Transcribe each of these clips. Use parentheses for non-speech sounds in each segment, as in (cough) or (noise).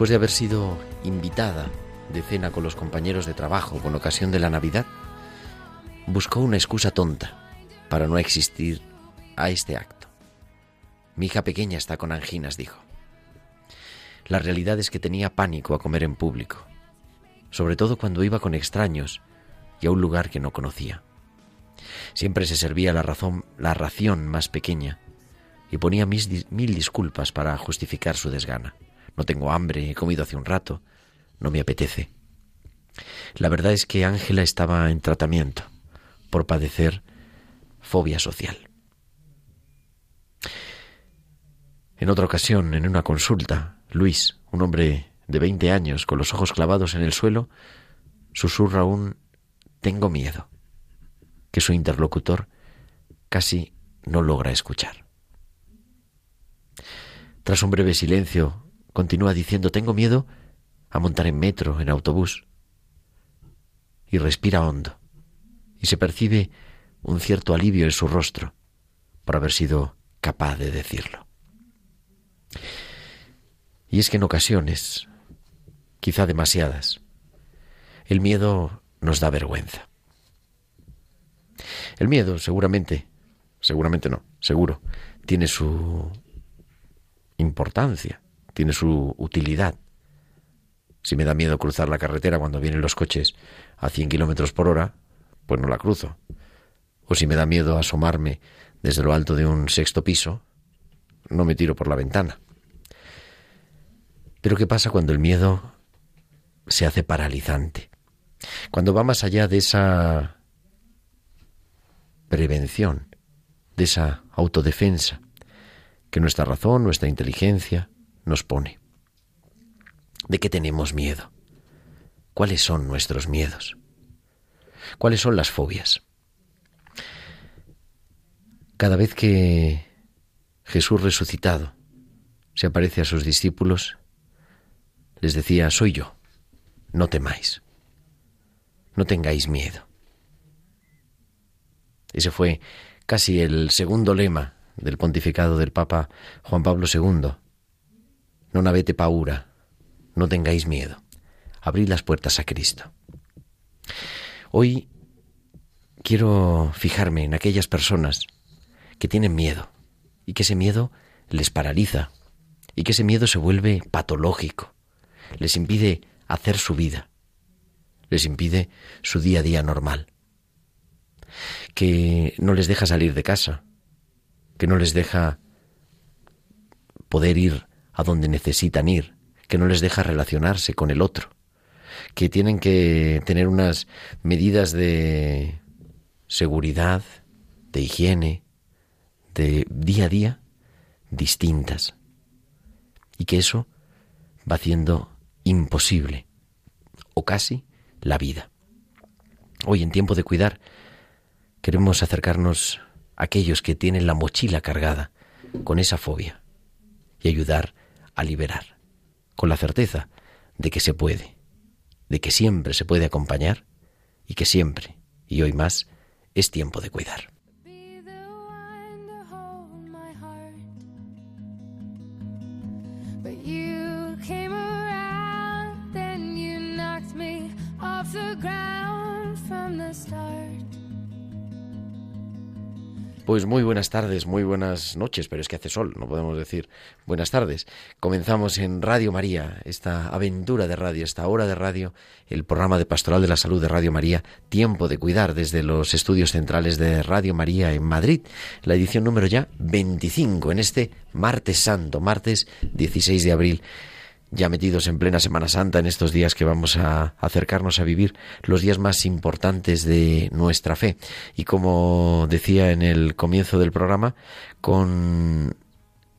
Después de haber sido invitada de cena con los compañeros de trabajo con ocasión de la Navidad, buscó una excusa tonta para no existir a este acto. Mi hija pequeña está con anginas, dijo. La realidad es que tenía pánico a comer en público, sobre todo cuando iba con extraños y a un lugar que no conocía. Siempre se servía la, razón, la ración más pequeña y ponía mil disculpas para justificar su desgana. No tengo hambre, he comido hace un rato, no me apetece. La verdad es que Ángela estaba en tratamiento por padecer fobia social. En otra ocasión, en una consulta, Luis, un hombre de 20 años con los ojos clavados en el suelo, susurra un tengo miedo, que su interlocutor casi no logra escuchar. Tras un breve silencio, continúa diciendo tengo miedo a montar en metro, en autobús. Y respira hondo, y se percibe un cierto alivio en su rostro por haber sido capaz de decirlo. Y es que en ocasiones, quizá demasiadas, el miedo nos da vergüenza. El miedo seguramente, seguramente no, seguro, tiene su importancia, tiene su utilidad. Si me da miedo cruzar la carretera cuando vienen los coches a 100 kilómetros por hora, pues no la cruzo. O si me da miedo asomarme desde lo alto de un sexto piso, no me tiro por la ventana. Pero ¿qué pasa cuando el miedo se hace paralizante? Cuando va más allá de esa prevención, de esa autodefensa que nuestra razón, nuestra inteligencia nos pone. ¿De qué tenemos miedo? ¿Cuáles son nuestros miedos? ¿Cuáles son las fobias? Cada vez que Jesús resucitado se aparece a sus discípulos, les decía, soy yo, no temáis, no tengáis miedo. Ese fue casi el segundo lema del pontificado del Papa Juan Pablo II. Non avete paura, no tengáis miedo, abrid las puertas a Cristo. Hoy quiero fijarme en aquellas personas que tienen miedo y que ese miedo les paraliza y que ese miedo se vuelve patológico, les impide hacer su vida, les impide su día a día normal, que no les deja salir de casa, que no les deja poder ir a donde necesitan ir, que no les deja relacionarse con el otro, que tienen que tener unas medidas de seguridad, de higiene, de día a día distintas, y que eso va haciendo imposible, o casi, la vida. Hoy, en tiempo de cuidar, queremos acercarnos a aquellos que tienen la mochila cargada con esa fobia y ayudar a liberar, con la certeza de que se puede, de que siempre se puede acompañar y que siempre, y hoy más, es tiempo de cuidar. Pues muy buenas tardes, muy buenas noches, pero es que hace sol, no podemos decir buenas tardes. Comenzamos en Radio María, esta aventura de radio, esta hora de radio, el programa de Pastoral de la Salud de Radio María, Tiempo de Cuidar desde los estudios centrales de Radio María en Madrid, la edición número ya 25 en este martes santo, martes 16 de abril ya metidos en plena Semana Santa, en estos días que vamos a acercarnos a vivir los días más importantes de nuestra fe. Y como decía en el comienzo del programa, con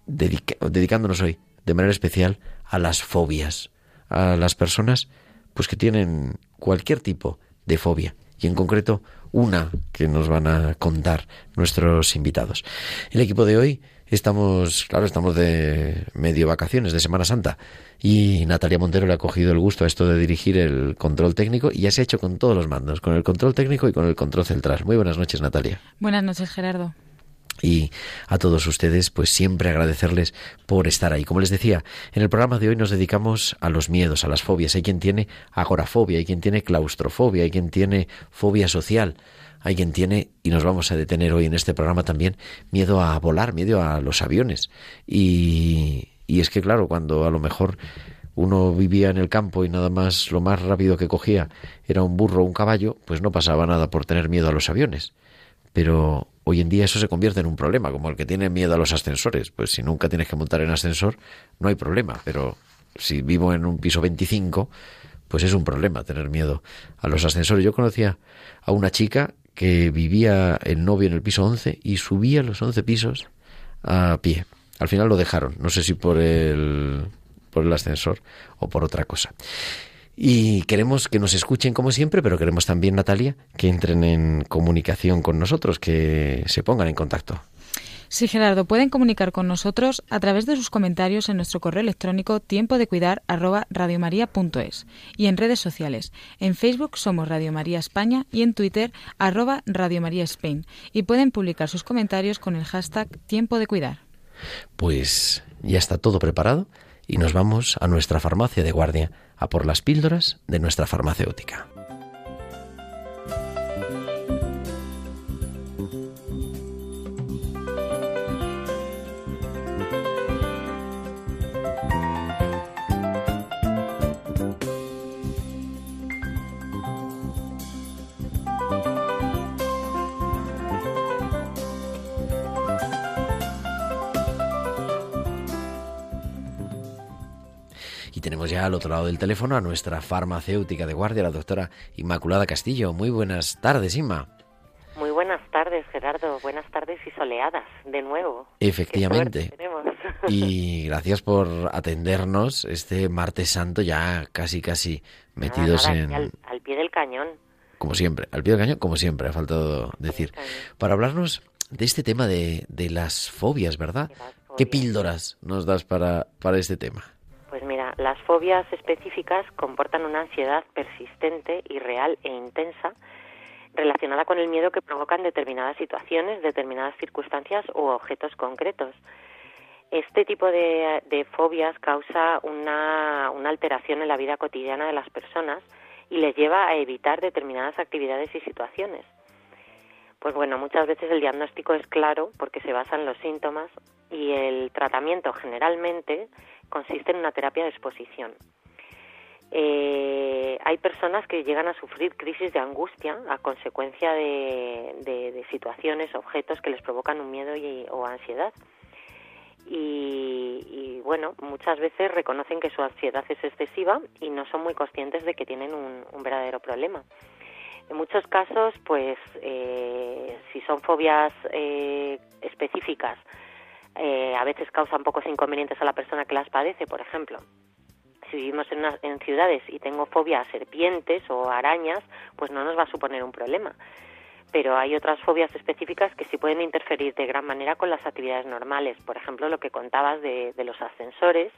dedicándonos hoy de manera especial a las fobias, a las personas pues que tienen cualquier tipo de fobia y en concreto una que nos van a contar nuestros invitados. El equipo de hoy Estamos, claro, estamos de medio vacaciones, de Semana Santa, y Natalia Montero le ha cogido el gusto a esto de dirigir el control técnico y ya se ha hecho con todos los mandos, con el control técnico y con el control central. Muy buenas noches, Natalia. Buenas noches, Gerardo. Y a todos ustedes, pues siempre agradecerles por estar ahí. Como les decía, en el programa de hoy nos dedicamos a los miedos, a las fobias. Hay quien tiene agorafobia, hay quien tiene claustrofobia, hay quien tiene fobia social hay quien tiene, y nos vamos a detener hoy en este programa también, miedo a volar, miedo a los aviones. Y, y es que, claro, cuando a lo mejor uno vivía en el campo y nada más lo más rápido que cogía era un burro o un caballo, pues no pasaba nada por tener miedo a los aviones. Pero hoy en día eso se convierte en un problema, como el que tiene miedo a los ascensores. Pues si nunca tienes que montar en ascensor, no hay problema. Pero si vivo en un piso 25, pues es un problema tener miedo a los ascensores. Yo conocía a una chica que vivía el novio en el piso 11 y subía los 11 pisos a pie. Al final lo dejaron, no sé si por el, por el ascensor o por otra cosa. Y queremos que nos escuchen como siempre, pero queremos también, Natalia, que entren en comunicación con nosotros, que se pongan en contacto. Sí, Gerardo, pueden comunicar con nosotros a través de sus comentarios en nuestro correo electrónico tiempo de cuidar y en redes sociales. En Facebook somos Radio María España y en Twitter arroba Radio María Spain. Y pueden publicar sus comentarios con el hashtag tiempo de cuidar. Pues ya está todo preparado y nos vamos a nuestra farmacia de guardia a por las píldoras de nuestra farmacéutica. Tenemos ya al otro lado del teléfono a nuestra farmacéutica de guardia, la doctora Inmaculada Castillo. Muy buenas tardes, Inma. Muy buenas tardes, Gerardo. Buenas tardes y soleadas, de nuevo. Efectivamente. Y (laughs) gracias por atendernos este martes santo ya casi, casi metidos en... Al, pie del cañón. Como siempre, al pie del cañón, como siempre, ha faltado decir. Para hablarnos de este tema de, de las fobias, ¿verdad? ¿Qué píldoras nos das para, para este tema? Las fobias específicas comportan una ansiedad persistente y real e intensa relacionada con el miedo que provocan determinadas situaciones, determinadas circunstancias u objetos concretos. Este tipo de, fobias causa una, una alteración en la vida cotidiana de las personas y les lleva a evitar determinadas actividades y situaciones. Pues bueno, muchas veces el diagnóstico es claro porque se basa en los síntomas y el tratamiento generalmente consiste en una terapia de exposición. Eh, hay personas que llegan a sufrir crisis de angustia a consecuencia de, situaciones, objetos que les provocan un miedo o ansiedad. Y, bueno, muchas veces reconocen que su ansiedad es excesiva y no son muy conscientes de que tienen un, verdadero problema. En muchos casos, pues, eh, si son fobias eh, específicas, eh, a veces causan pocos inconvenientes a la persona que las padece, por ejemplo. Si vivimos en, en ciudades y tengo fobia a serpientes o arañas, pues no nos va a suponer un problema. Pero hay otras fobias específicas que sí pueden interferir de gran manera con las actividades normales. Por ejemplo, lo que contabas de, los ascensores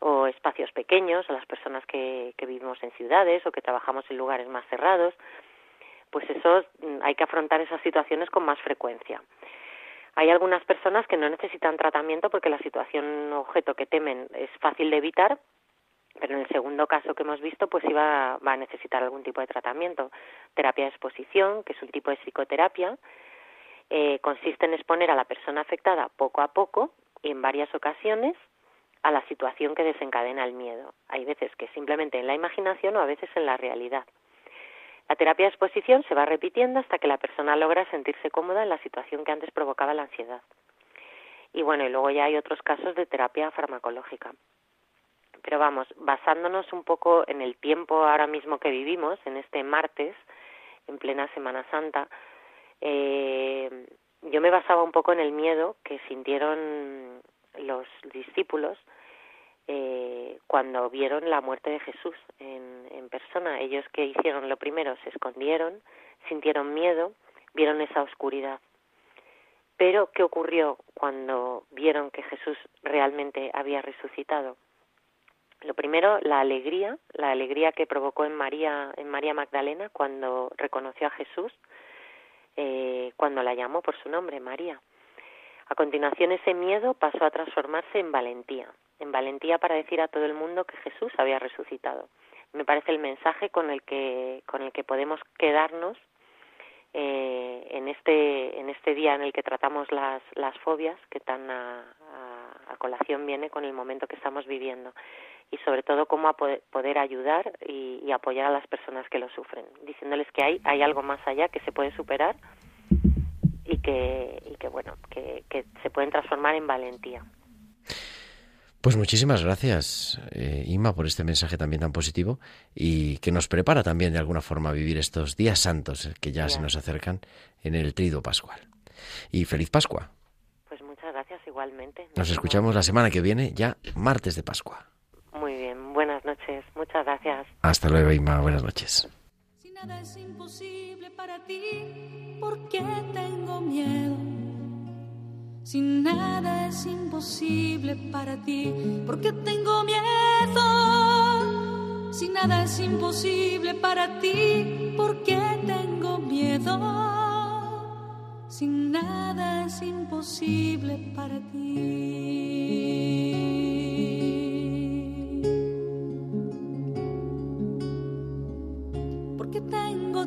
o espacios pequeños, a las personas que, que vivimos en ciudades o que trabajamos en lugares más cerrados, pues eso mm, hay que afrontar esas situaciones con más frecuencia. Hay algunas personas que no necesitan tratamiento porque la situación objeto que temen es fácil de evitar, pero en el segundo caso que hemos visto, pues iba va a necesitar algún tipo de tratamiento. Terapia de exposición, que es un tipo de psicoterapia, eh, consiste en exponer a la persona afectada poco a poco y en varias ocasiones a la situación que desencadena el miedo. Hay veces que simplemente en la imaginación o a veces en la realidad. La terapia de exposición se va repitiendo hasta que la persona logra sentirse cómoda en la situación que antes provocaba la ansiedad. Y bueno, y luego ya hay otros casos de terapia farmacológica. Pero vamos, basándonos un poco en el tiempo ahora mismo que vivimos, en este martes, en plena Semana Santa, eh, yo me basaba un poco en el miedo que sintieron los discípulos eh, cuando vieron la muerte de Jesús en, persona. Ellos que hicieron lo primero, se escondieron, sintieron miedo, vieron esa oscuridad. Pero, ¿qué ocurrió cuando vieron que Jesús realmente había resucitado? Lo primero, la alegría, la alegría que provocó en María, en María Magdalena cuando reconoció a Jesús, eh, cuando la llamó por su nombre, María. A continuación, ese miedo pasó a transformarse en valentía, en valentía para decir a todo el mundo que Jesús había resucitado. Me parece el mensaje con el que, con el que podemos quedarnos eh, en este en este día en el que tratamos las, las fobias que tan a, a, colación viene con el momento que estamos viviendo y sobre todo cómo a poder, ayudar y, y, apoyar a las personas que lo sufren diciéndoles que hay hay algo más allá que se puede superar y que y que bueno que, que se pueden transformar en valentía pues muchísimas gracias, eh, Ima, por este mensaje también tan positivo y que nos prepara también de alguna forma a vivir estos días santos que ya, se nos acercan en el trido pascual. Y feliz Pascua. Pues muchas gracias igualmente. Nos, escuchamos la semana que viene, ya martes de Pascua. Muy bien, buenas noches, muchas gracias. Hasta luego, Ima, buenas noches. Nada es imposible para ti, ¿por qué tengo miedo? Si nada es imposible para ti, ¿por qué tengo miedo? Si nada es imposible para ti, ¿por qué tengo miedo? Si nada es imposible para ti.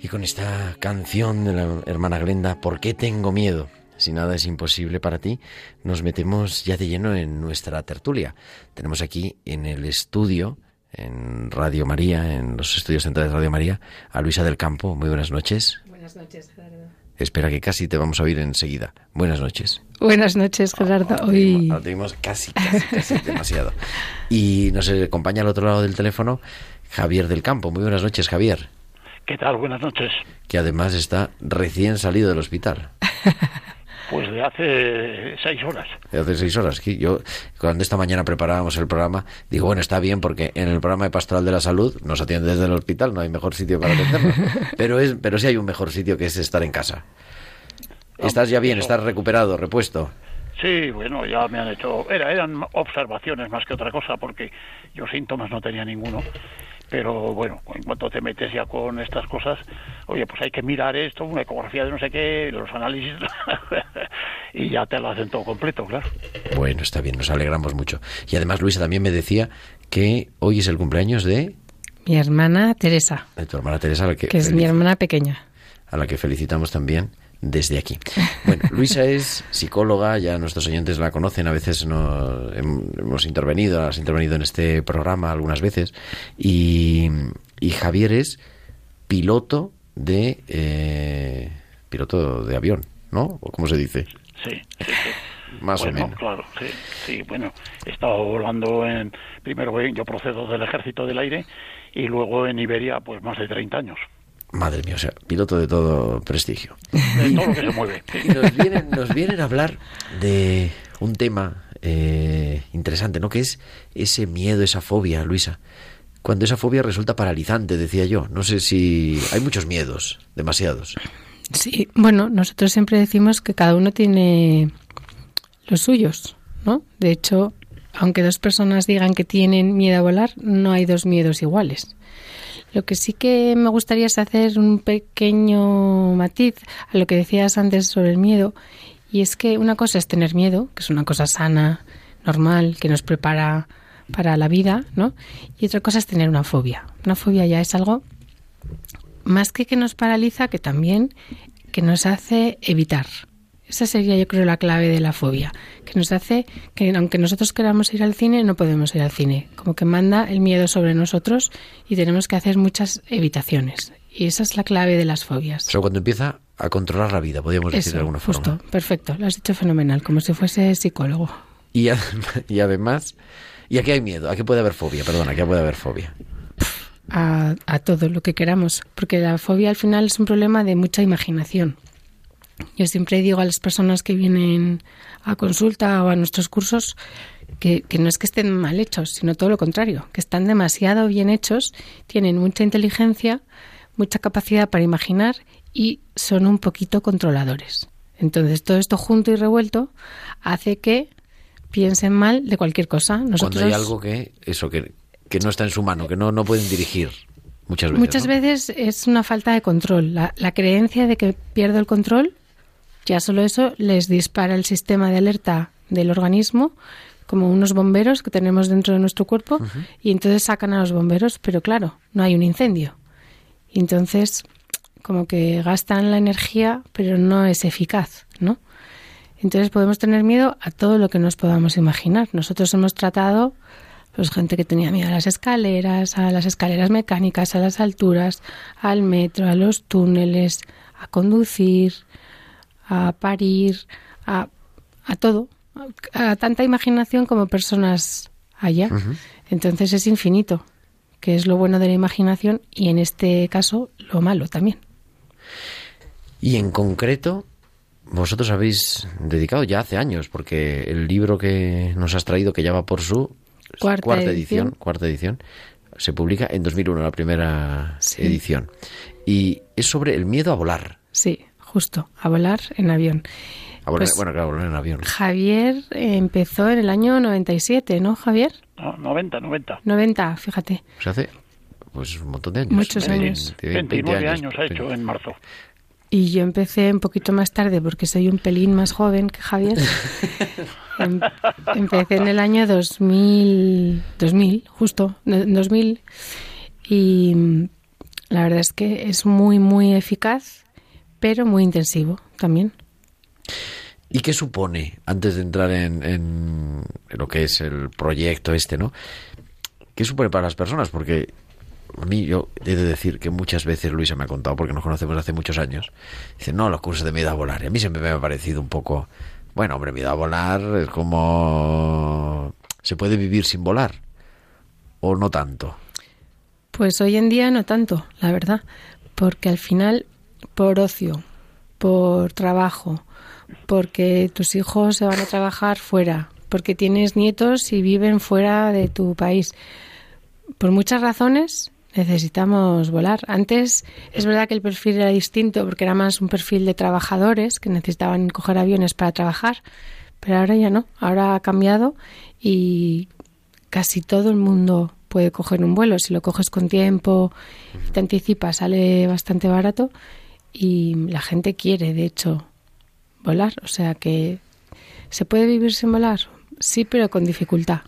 Y con esta canción de la hermana Glenda, ¿por qué tengo miedo? Si nada es imposible para ti, nos metemos ya de lleno en nuestra tertulia. Tenemos aquí en el estudio, en Radio María, en los estudios centrales de Radio María, a Luisa del Campo. Muy buenas noches. Buenas noches, Gerardo. Espera que casi te vamos a oír enseguida. Buenas noches. Buenas noches, Gerardo. Hoy... Ahora tenemos casi, casi, casi demasiado. Y nos acompaña al otro lado del teléfono Javier del Campo. Muy buenas noches, Javier. ¿Qué tal? Buenas noches. Que además está recién salido del hospital. (laughs) Pues de hace seis horas. De hace seis horas. Yo, cuando esta mañana preparábamos el programa, digo, bueno, está bien porque en el programa de Pastoral de la Salud nos atiende desde el hospital, no hay mejor sitio para atendernos. (laughs) pero, es, pero sí hay un mejor sitio que es estar en casa. ¿Estás ya bien? ¿Estás recuperado, repuesto? Sí, bueno, ya me han hecho... Era, eran observaciones más que otra cosa porque yo síntomas no tenía ninguno pero bueno, en cuanto te metes ya con estas cosas, oye, pues hay que mirar esto, una ecografía de no sé qué, los análisis, (laughs) y ya te lo hacen todo completo, claro. Bueno, está bien, nos alegramos mucho. Y además Luisa también me decía que hoy es el cumpleaños de... Mi hermana Teresa. De tu hermana Teresa, la que... Que es mi hermana pequeña. A la que felicitamos también desde aquí. Bueno, Luisa es psicóloga, ya nuestros oyentes la conocen, a veces no, hemos intervenido, has intervenido en este programa algunas veces, y, Javier es piloto de eh, piloto de avión, ¿no? ¿O cómo se dice? Sí, sí, sí. Más bueno, o menos. claro, sí, sí, bueno, he estado volando en, primero yo procedo del ejército del aire y luego en Iberia pues más de 30 años, Madre mía, o sea, piloto de todo prestigio. de todo lo que se mueve. Y nos vienen, nos vienen a hablar de un tema eh, interesante, ¿no? Que es ese miedo, esa fobia, Luisa. Cuando esa fobia resulta paralizante, decía yo. No sé si hay muchos miedos, demasiados. Sí, bueno, nosotros siempre decimos que cada uno tiene los suyos, ¿no? De hecho, aunque dos personas digan que tienen miedo a volar, no hay dos miedos iguales. Lo que sí que me gustaría es hacer un pequeño matiz a lo que decías antes sobre el miedo, y es que una cosa es tener miedo, que es una cosa sana, normal, que nos prepara para la vida, ¿no? Y otra cosa es tener una fobia. Una fobia ya es algo más que que nos paraliza, que también que nos hace evitar. Esa sería yo creo la clave de la fobia, que nos hace que aunque nosotros queramos ir al cine, no podemos ir al cine, como que manda el miedo sobre nosotros y tenemos que hacer muchas evitaciones. Y esa es la clave de las fobias. O sea, cuando empieza a controlar la vida, podríamos decir de alguna justo, forma. perfecto, lo has dicho fenomenal, como si fuese psicólogo. Y, adem- (laughs) y además, ¿y a qué hay miedo? ¿A qué puede haber fobia? Perdona, ¿a qué puede haber fobia? a, a todo lo que queramos, porque la fobia al final es un problema de mucha imaginación. Yo siempre digo a las personas que vienen a consulta o a nuestros cursos que, que no es que estén mal hechos, sino todo lo contrario, que están demasiado bien hechos, tienen mucha inteligencia, mucha capacidad para imaginar y son un poquito controladores. Entonces todo esto junto y revuelto hace que piensen mal de cualquier cosa. Nosotros Cuando hay algo que, eso, que, que no está en su mano, que no, no pueden dirigir muchas veces. Muchas ¿no? veces es una falta de control. La, la creencia de que pierdo el control, ya solo eso les dispara el sistema de alerta del organismo, como unos bomberos que tenemos dentro de nuestro cuerpo, y entonces sacan a los bomberos, pero claro, no hay un incendio. Y entonces, como que gastan la energía, pero no es eficaz, ¿no? Entonces podemos tener miedo a todo lo que nos podamos imaginar. Nosotros hemos tratado pues gente que tenía miedo a las escaleras, a las escaleras mecánicas, a las alturas, al metro, a los túneles, a conducir, a parir, a, a todo, a, a tanta imaginación como personas haya. Entonces es infinito, que es lo bueno de la imaginación y en este caso lo malo también. Y en concreto, vosotros habéis dedicado ya hace años, porque el libro que nos has traído, que ya va por su Cuarta edición, edición. cuarta edición, se publica en 2001, la primera Sí. edición. Y es sobre el miedo a volar. Sí, justo, a volar en avión. A volar- Pues- bueno, claro, volar en avión. Javier empezó en el año 97, ¿no, Javier? No, 90, 90. 90, fíjate. Se hace pues un montón de años. Muchos años. veinte 29 años ha hecho en marzo. Y yo empecé un poquito más tarde porque soy un pelín más joven que Javier. (laughs) Em- empecé en el año 2000, 2000 justo, no- 2000. Y mm, la verdad es que es muy, muy eficaz, pero muy intensivo también. ¿Y qué supone, antes de entrar en, en lo que es el proyecto este, ¿no? ¿Qué supone para las personas? Porque a mí yo he de decir que muchas veces Luisa me ha contado, porque nos conocemos hace muchos años, dice, no, los cursos de miedo a volar. Y a mí siempre me ha parecido un poco, bueno, hombre, miedo a volar es como... ¿Se puede vivir sin volar? ¿O no tanto? Pues hoy en día no tanto, la verdad, porque al final, por ocio, por trabajo, porque tus hijos se van a trabajar fuera, porque tienes nietos y viven fuera de tu país, por muchas razones necesitamos volar. Antes es verdad que el perfil era distinto porque era más un perfil de trabajadores que necesitaban coger aviones para trabajar, pero ahora ya no, ahora ha cambiado y casi todo el mundo puede coger un vuelo. Si lo coges con tiempo y te anticipas, sale bastante barato y la gente quiere, de hecho, volar. O sea que se puede vivir sin volar, sí, pero con dificultad.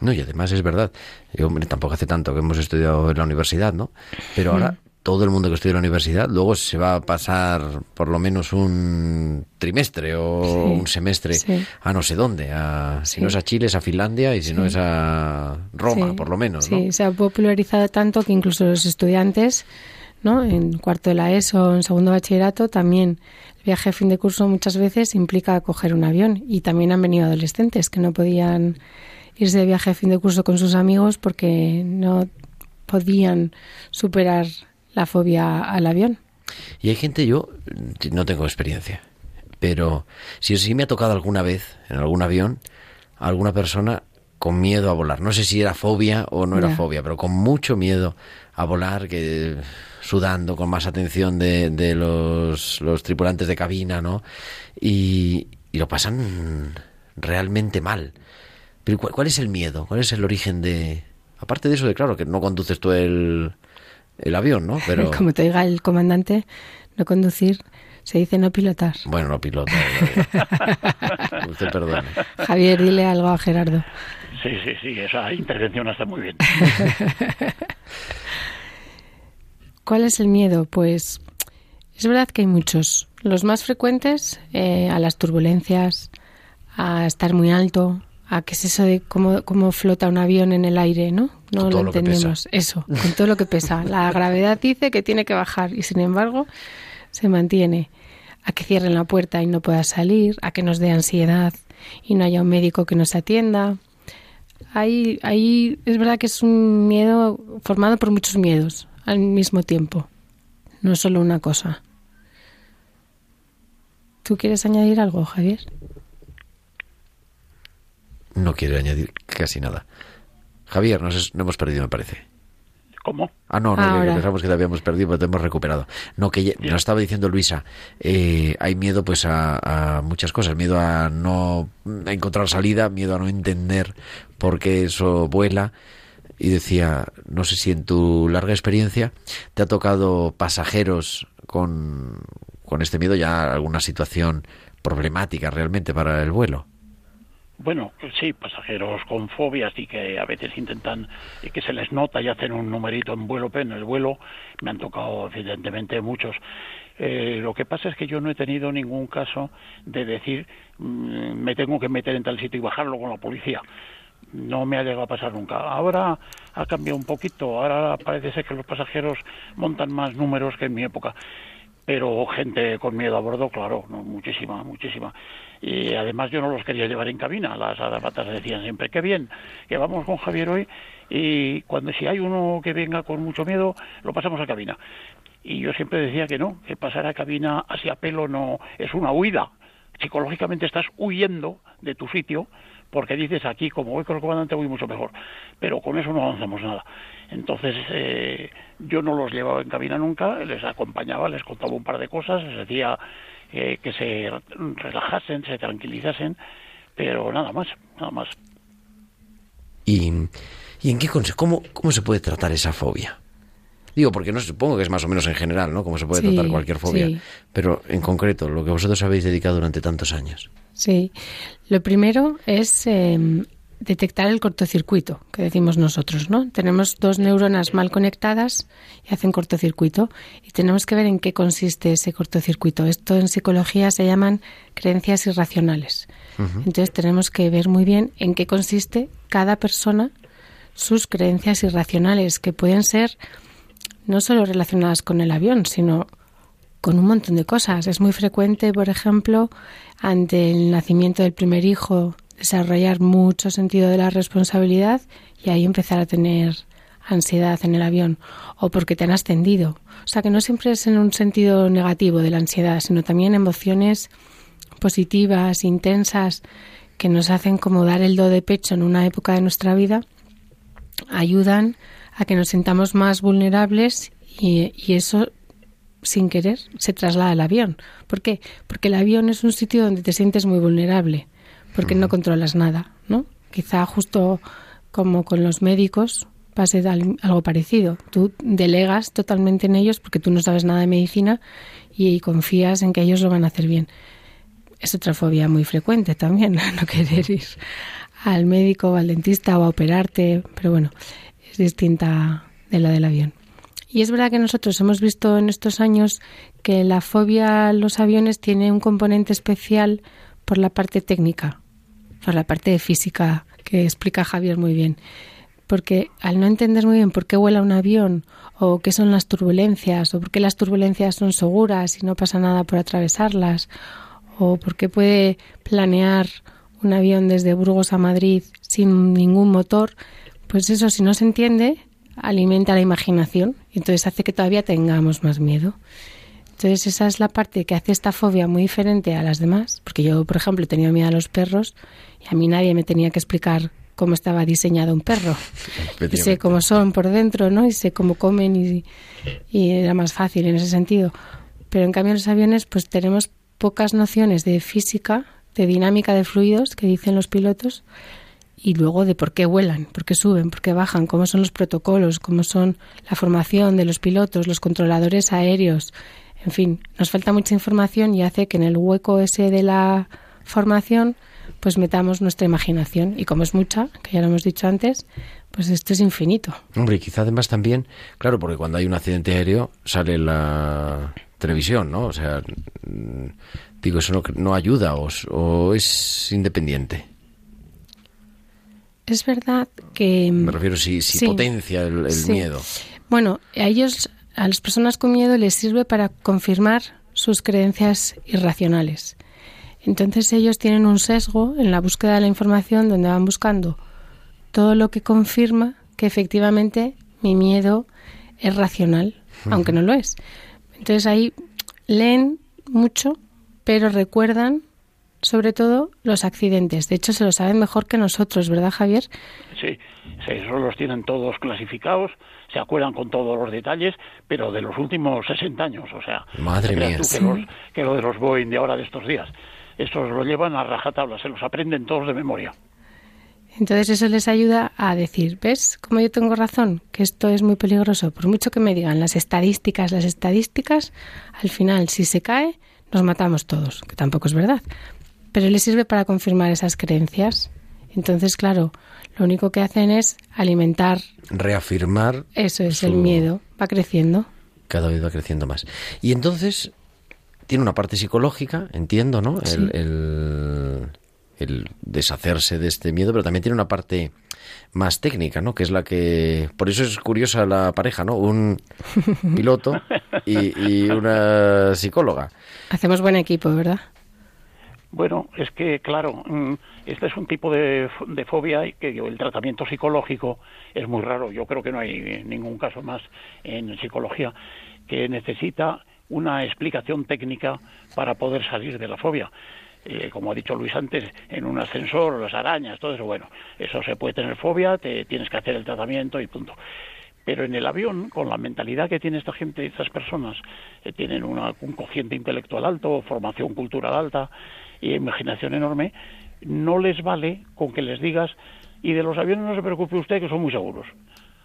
No, y además es verdad. Yo, hombre, tampoco hace tanto que hemos estudiado en la universidad, ¿no? Pero ahora todo el mundo que estudia en la universidad luego se va a pasar por lo menos un trimestre o Sí, un semestre sí. a no sé dónde. A, Si no es a Chile, es a Finlandia y si no es a Roma, por lo menos, Sí, se ha popularizado tanto que incluso los estudiantes ¿no? En cuarto de la ESO, en segundo bachillerato, también el viaje a fin de curso muchas veces implica coger un avión. Y también han venido adolescentes que no podían irse de viaje a fin de curso con sus amigos porque no podían superar la fobia al avión. Y hay gente, yo no tengo experiencia, pero si sí me ha tocado alguna vez en algún avión, alguna persona con miedo a volar. No sé si era fobia o no era Ya. fobia, pero con mucho miedo a volar, que sudando, con más atención de, de los, los tripulantes de cabina, ¿no? Y, y lo pasan realmente mal. Pero ¿cuál, cuál es el miedo? ¿Cuál es el origen de...? Aparte de eso, de claro, que no conduces tú el, el avión, ¿no? Pero... (laughs) Como te diga el comandante, no conducir se dice no pilotar. Bueno, no piloto. (laughs) Usted perdone. Javier, dile algo a Gerardo. Sí, sí, sí, esa intervención está muy bien. (laughs) ¿Cuál es el miedo? Pues es verdad que hay muchos. Los más frecuentes, eh, a las turbulencias, a estar muy alto, a qué es eso de cómo, cómo flota un avión en el aire, ¿no? No Con todo lo entendemos. Eso, con todo lo que pesa. (laughs) La gravedad dice que tiene que bajar y sin embargo se mantiene. A que cierren la puerta y no pueda salir, a que nos dé ansiedad y no haya un médico que nos atienda. Ahí, ahí es verdad que es un miedo formado por muchos miedos al mismo tiempo, no solo una cosa. ¿Tú quieres añadir algo, Javier? No quiero añadir casi nada. Javier, nos, es- nos hemos perdido, me parece. ¿Cómo? Ah, no, no, que- pensamos que te habíamos perdido, pero te hemos recuperado. No, que ya- nos estaba diciendo Luisa, eh, hay miedo pues a, a muchas cosas, miedo a no a encontrar salida, miedo a no entender por qué eso vuela. Y decía, no sé si en tu larga experiencia te ha tocado pasajeros con, con este miedo, ya alguna situación problemática realmente para el vuelo. Bueno, sí, pasajeros con fobias y que a veces intentan que se les nota y hacen un numerito en vuelo, pero en el vuelo me han tocado evidentemente muchos. Eh, lo que pasa es que yo no he tenido ningún caso de decir mm, me tengo que meter en tal sitio y bajarlo con la policía. No me ha llegado a pasar nunca. Ahora ha cambiado un poquito. Ahora parece ser que los pasajeros montan más números que en mi época pero gente con miedo a bordo, claro, no, muchísima, muchísima. Y además yo no los quería llevar en cabina, las azafatas decían siempre, qué bien, que vamos con Javier hoy y cuando si hay uno que venga con mucho miedo, lo pasamos a cabina. Y yo siempre decía que no, que pasar a cabina hacia pelo no es una huida. Psicológicamente estás huyendo de tu sitio porque dices aquí, como voy con el comandante, voy mucho mejor. Pero con eso no avanzamos nada. Entonces, eh, yo no los llevaba en cabina nunca, les acompañaba, les contaba un par de cosas, les decía eh, que se relajasen, se tranquilizasen, pero nada más, nada más. ¿Y, y en qué conse- cómo, cómo se puede tratar esa fobia? Digo, porque no supongo que es más o menos en general, ¿no? Cómo se puede Sí, tratar cualquier fobia. sí. Pero en concreto, lo que vosotros habéis dedicado durante tantos años. Sí. Lo primero es eh, detectar el cortocircuito, que decimos nosotros, ¿no? Tenemos dos neuronas mal conectadas y hacen cortocircuito y tenemos que ver en qué consiste ese cortocircuito. Esto en psicología se llaman creencias irracionales. Entonces tenemos que ver muy bien en qué consiste cada persona sus creencias irracionales, que pueden ser no solo relacionadas con el avión, sino con un montón de cosas. Es muy frecuente, por ejemplo, ante el nacimiento del primer hijo, desarrollar mucho sentido de la responsabilidad y ahí empezar a tener ansiedad en el avión o porque te han ascendido. O sea que no siempre es en un sentido negativo de la ansiedad, sino también emociones positivas, intensas, que nos hacen como dar el do de pecho en una época de nuestra vida, ayudan a que nos sintamos más vulnerables y, y eso sin querer se traslada al avión. ¿Por qué? Porque el avión es un sitio donde te sientes muy vulnerable, porque no controlas nada, ¿no? Quizá justo como con los médicos pase al- algo parecido. Tú delegas totalmente en ellos porque tú no sabes nada de medicina y confías en que ellos lo van a hacer bien. Es otra fobia muy frecuente también, (laughs) no querer ir al médico o al dentista o a operarte, pero bueno, es distinta de la del avión. Y es verdad que nosotros hemos visto en estos años que la fobia a los aviones tiene un componente especial por la parte técnica, por la parte de física que explica Javier muy bien. porque al no entender muy bien por qué vuela un avión o qué son las turbulencias o por qué las turbulencias son seguras y no pasa nada por atravesarlas o por qué puede planear un avión desde Burgos a Madrid sin ningún motor, pues eso si no se entiende alimenta la imaginación y entonces hace que todavía tengamos más miedo. Entonces esa es la parte que hace esta fobia muy diferente a las demás, porque yo, por ejemplo, tenía miedo a los perros y a mí nadie me tenía que explicar cómo estaba diseñado un perro. Y sé cómo son por dentro, ¿no? Y sé cómo comen y, y era más fácil en ese sentido. Pero en cambio en los aviones pues tenemos pocas nociones de física, de dinámica de fluidos que dicen los pilotos y luego de por qué vuelan, por qué suben, por qué bajan, cómo son los protocolos, cómo son la formación de los pilotos, los controladores aéreos. En fin, nos falta mucha información y hace que en el hueco ese de la formación pues metamos nuestra imaginación y como es mucha, que ya lo hemos dicho antes, pues esto es infinito. Hombre, y quizá además también, claro, porque cuando hay un accidente aéreo sale la televisión, ¿no? O sea, mm, digo, eso no, no ayuda o, o es independiente. Es verdad que... Me refiero si, si Sí. potencia el, el Sí. miedo. Bueno, a ellos, a las personas con miedo les sirve para confirmar sus creencias irracionales. Entonces ellos tienen un sesgo en la búsqueda de la información donde van buscando todo lo que confirma que efectivamente mi miedo es racional, aunque no lo es. Entonces ahí leen mucho, pero recuerdan sobre todo los accidentes. De hecho, se lo saben mejor que nosotros, ¿verdad, Javier? Sí, sí, esos los tienen todos clasificados, se acuerdan con todos los detalles, pero de los últimos 60 años, o sea, Madre mía. tú que, los- que lo de los Boeing de ahora de estos días, estos lo llevan a rajatabla, se los aprenden todos de memoria. Entonces eso les ayuda a decir, ¿ves cómo yo tengo razón? Que esto es muy peligroso. Por mucho que me digan las estadísticas, las estadísticas, al final si se cae, nos matamos todos, que tampoco es verdad. Pero les sirve para confirmar esas creencias. Entonces, claro, lo único que hacen es alimentar, Reafirmar eso es el miedo, va creciendo. cada vez va creciendo más. Y entonces tiene una parte psicológica, entiendo, ¿no? Sí. El, el, el deshacerse de este miedo, pero también tiene una parte más técnica, ¿no? Que es la que... Por eso es curiosa la pareja, ¿no? Un (laughs) piloto y, y una psicóloga. Hacemos buen equipo, ¿verdad? Bueno, es que, claro, mm, este es un tipo de, de fobia y que el tratamiento psicológico es muy raro. Yo creo que no hay ningún caso más en psicología que necesita una explicación técnica para poder salir de la fobia. Eh, como ha dicho Luis antes, en un ascensor, las arañas, todo eso, bueno, eso se puede tener fobia, te tienes que hacer el tratamiento y punto. Pero en el avión, con la mentalidad que tiene esta gente, estas personas, que tienen una- un cociente intelectual alto, formación cultural alta y imaginación enorme, no les vale con que les digas, y de los aviones no se preocupe usted, que son muy seguros.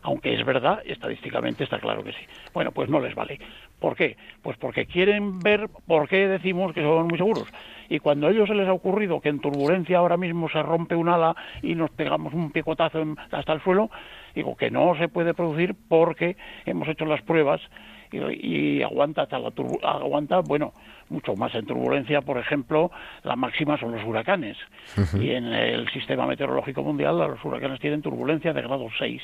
Aunque es verdad, estadísticamente está claro que sí. Bueno, pues no les vale. ¿Por qué? Pues porque quieren ver por qué decimos que son muy seguros. Y cuando a ellos se les ha ocurrido que en turbulencia ahora mismo se rompe un ala y nos pegamos un picotazo hasta el suelo, digo que no se puede producir porque hemos hecho las pruebas y, y aguanta hasta la aguanta, bueno, mucho más en turbulencia, por ejemplo, la máxima son los huracanes. Y en el sistema meteorológico mundial los huracanes tienen turbulencia de grado 6.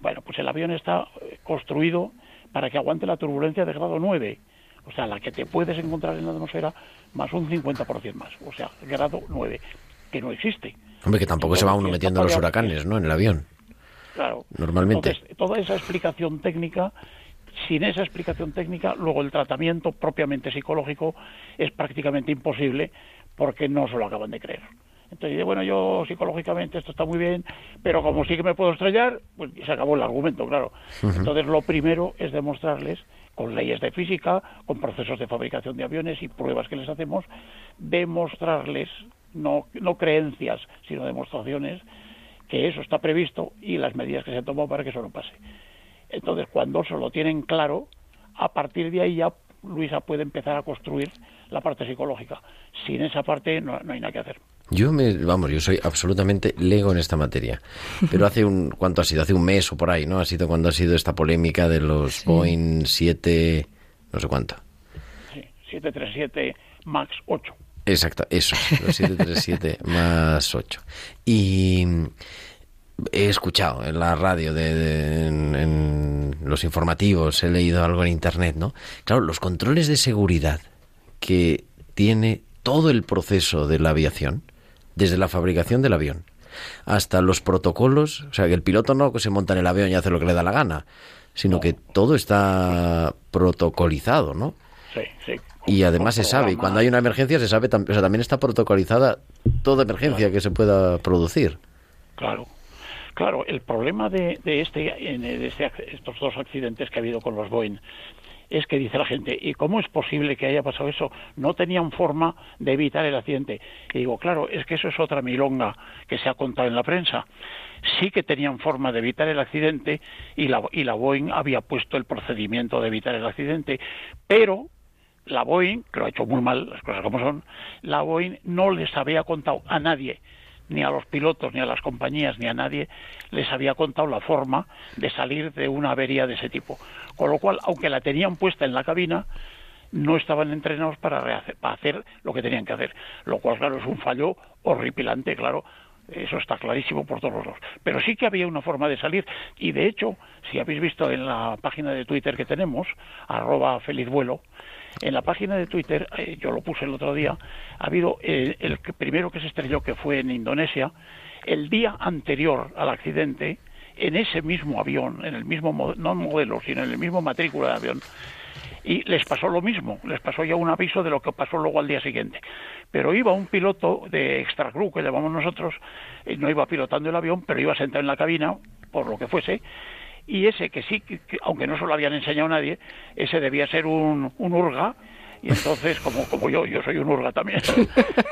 Bueno, pues el avión está eh, construido para que aguante la turbulencia de grado 9, o sea, la que te puedes encontrar en la atmósfera más un 50% más, o sea, grado 9, que no existe. Hombre, que tampoco se va uno metiendo en los huracanes, ¿no? En el avión. Claro. Normalmente. Entonces, toda esa explicación técnica, sin esa explicación técnica, luego el tratamiento propiamente psicológico es prácticamente imposible porque no se lo acaban de creer. Entonces, bueno, yo psicológicamente esto está muy bien, pero como sí que me puedo estrellar, pues se acabó el argumento, claro. Entonces, lo primero es demostrarles, con leyes de física, con procesos de fabricación de aviones y pruebas que les hacemos, demostrarles, no, no creencias, sino demostraciones, que eso está previsto y las medidas que se han tomado para que eso no pase. Entonces, cuando se lo tienen claro, a partir de ahí ya Luisa puede empezar a construir la parte psicológica. Sin esa parte no, no hay nada que hacer. Yo me, vamos, yo soy absolutamente lego en esta materia. Pero hace un, (laughs) ¿cuánto ha sido? Hace un mes o por ahí, ¿no? Ha sido cuando ha sido esta polémica de los Boeing 7, no sé cuánto. Sí, 737 MAX 8. Exacto, eso, los 737 (laughs) más 8. Y he escuchado en la radio, de, en, en, los informativos, he leído algo en internet, ¿no? Claro, los controles de seguridad que tiene todo el proceso de la aviación, desde la fabricación del avión hasta los protocolos, o sea, que el piloto no se monta en el avión y hace lo que le da la gana, sino que todo está protocolizado, ¿no? Sí, sí. Y además se sabe, y cuando hay una emergencia se sabe, o sea, también está protocolizada toda emergencia que se pueda producir. Claro, Claro, el problema de, de este, de este, estos dos accidentes que ha habido con los Boeing es que dice la gente, ¿y cómo es posible que haya pasado eso? No tenían forma de evitar el accidente. Y digo, claro, es que eso es otra milonga que se ha contado en la prensa. Sí que tenían forma de evitar el accidente y la, y la Boeing había puesto el procedimiento de evitar el accidente, pero la Boeing, que lo ha hecho muy mal, las cosas como son, la Boeing no les había contado a nadie ni a los pilotos, ni a las compañías, ni a nadie les había contado la forma de salir de una avería de ese tipo. Con lo cual, aunque la tenían puesta en la cabina, no estaban entrenados para, para hacer lo que tenían que hacer. Lo cual, claro, es un fallo horripilante, claro. Eso está clarísimo por todos los Pero sí que había una forma de salir. Y de hecho, si habéis visto en la página de Twitter que tenemos, arroba feliz vuelo, en la página de Twitter, eh, yo lo puse el otro día, ha habido eh, el primero que se estrelló, que fue en Indonesia, el día anterior al accidente, en ese mismo avión, en el mismo, no modelo, sino en el mismo matrícula de avión, y les pasó lo mismo, les pasó ya un aviso de lo que pasó luego al día siguiente. Pero iba un piloto de extra crew, que llamamos nosotros, eh, no iba pilotando el avión, pero iba sentado en la cabina, por lo que fuese, y ese que sí, aunque no se lo habían enseñado nadie, ese debía ser un, un urga, y entonces, (laughs) como, como yo, yo soy un urga también,